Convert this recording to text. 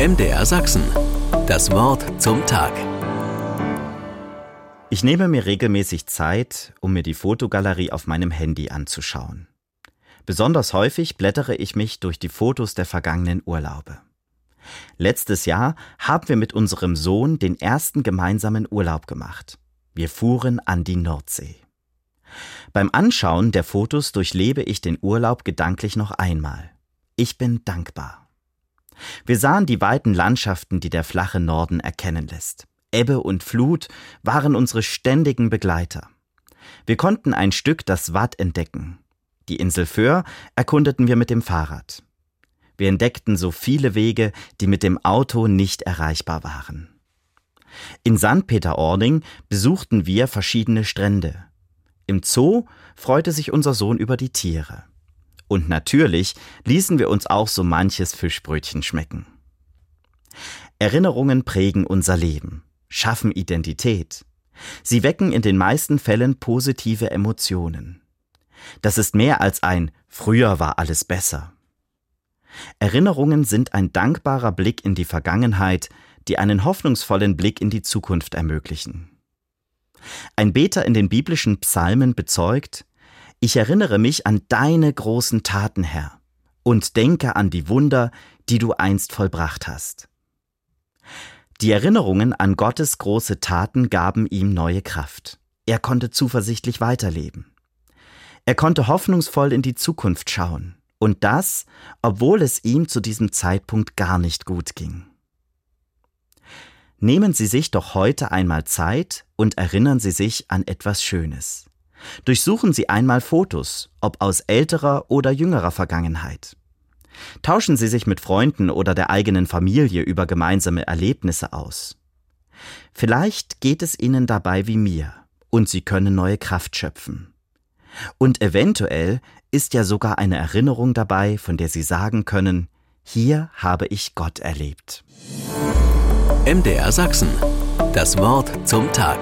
MDR Sachsen. Das Wort zum Tag. Ich nehme mir regelmäßig Zeit, um mir die Fotogalerie auf meinem Handy anzuschauen. Besonders häufig blättere ich mich durch die Fotos der vergangenen Urlaube. Letztes Jahr haben wir mit unserem Sohn den ersten gemeinsamen Urlaub gemacht. Wir fuhren an die Nordsee. Beim Anschauen der Fotos durchlebe ich den Urlaub gedanklich noch einmal. Ich bin dankbar. Wir sahen die weiten Landschaften, die der flache Norden erkennen lässt. Ebbe und Flut waren unsere ständigen Begleiter. Wir konnten ein Stück das Watt entdecken. Die Insel Föhr erkundeten wir mit dem Fahrrad. Wir entdeckten so viele Wege, die mit dem Auto nicht erreichbar waren. In St. Peter-Ording besuchten wir verschiedene Strände. Im Zoo freute sich unser Sohn über die Tiere. Und natürlich ließen wir uns auch so manches Fischbrötchen schmecken. Erinnerungen prägen unser Leben, schaffen Identität. Sie wecken in den meisten Fällen positive Emotionen. Das ist mehr als ein Früher war alles besser. Erinnerungen sind ein dankbarer Blick in die Vergangenheit, die einen hoffnungsvollen Blick in die Zukunft ermöglichen. Ein Beter in den biblischen Psalmen bezeugt, ich erinnere mich an deine großen Taten, Herr, und denke an die Wunder, die du einst vollbracht hast. Die Erinnerungen an Gottes große Taten gaben ihm neue Kraft. Er konnte zuversichtlich weiterleben. Er konnte hoffnungsvoll in die Zukunft schauen. Und das, obwohl es ihm zu diesem Zeitpunkt gar nicht gut ging. Nehmen Sie sich doch heute einmal Zeit und erinnern Sie sich an etwas Schönes. Durchsuchen Sie einmal Fotos, ob aus älterer oder jüngerer Vergangenheit. Tauschen Sie sich mit Freunden oder der eigenen Familie über gemeinsame Erlebnisse aus. Vielleicht geht es Ihnen dabei wie mir und Sie können neue Kraft schöpfen. Und eventuell ist ja sogar eine Erinnerung dabei, von der Sie sagen können, hier habe ich Gott erlebt. MDR Sachsen. Das Wort zum Tag.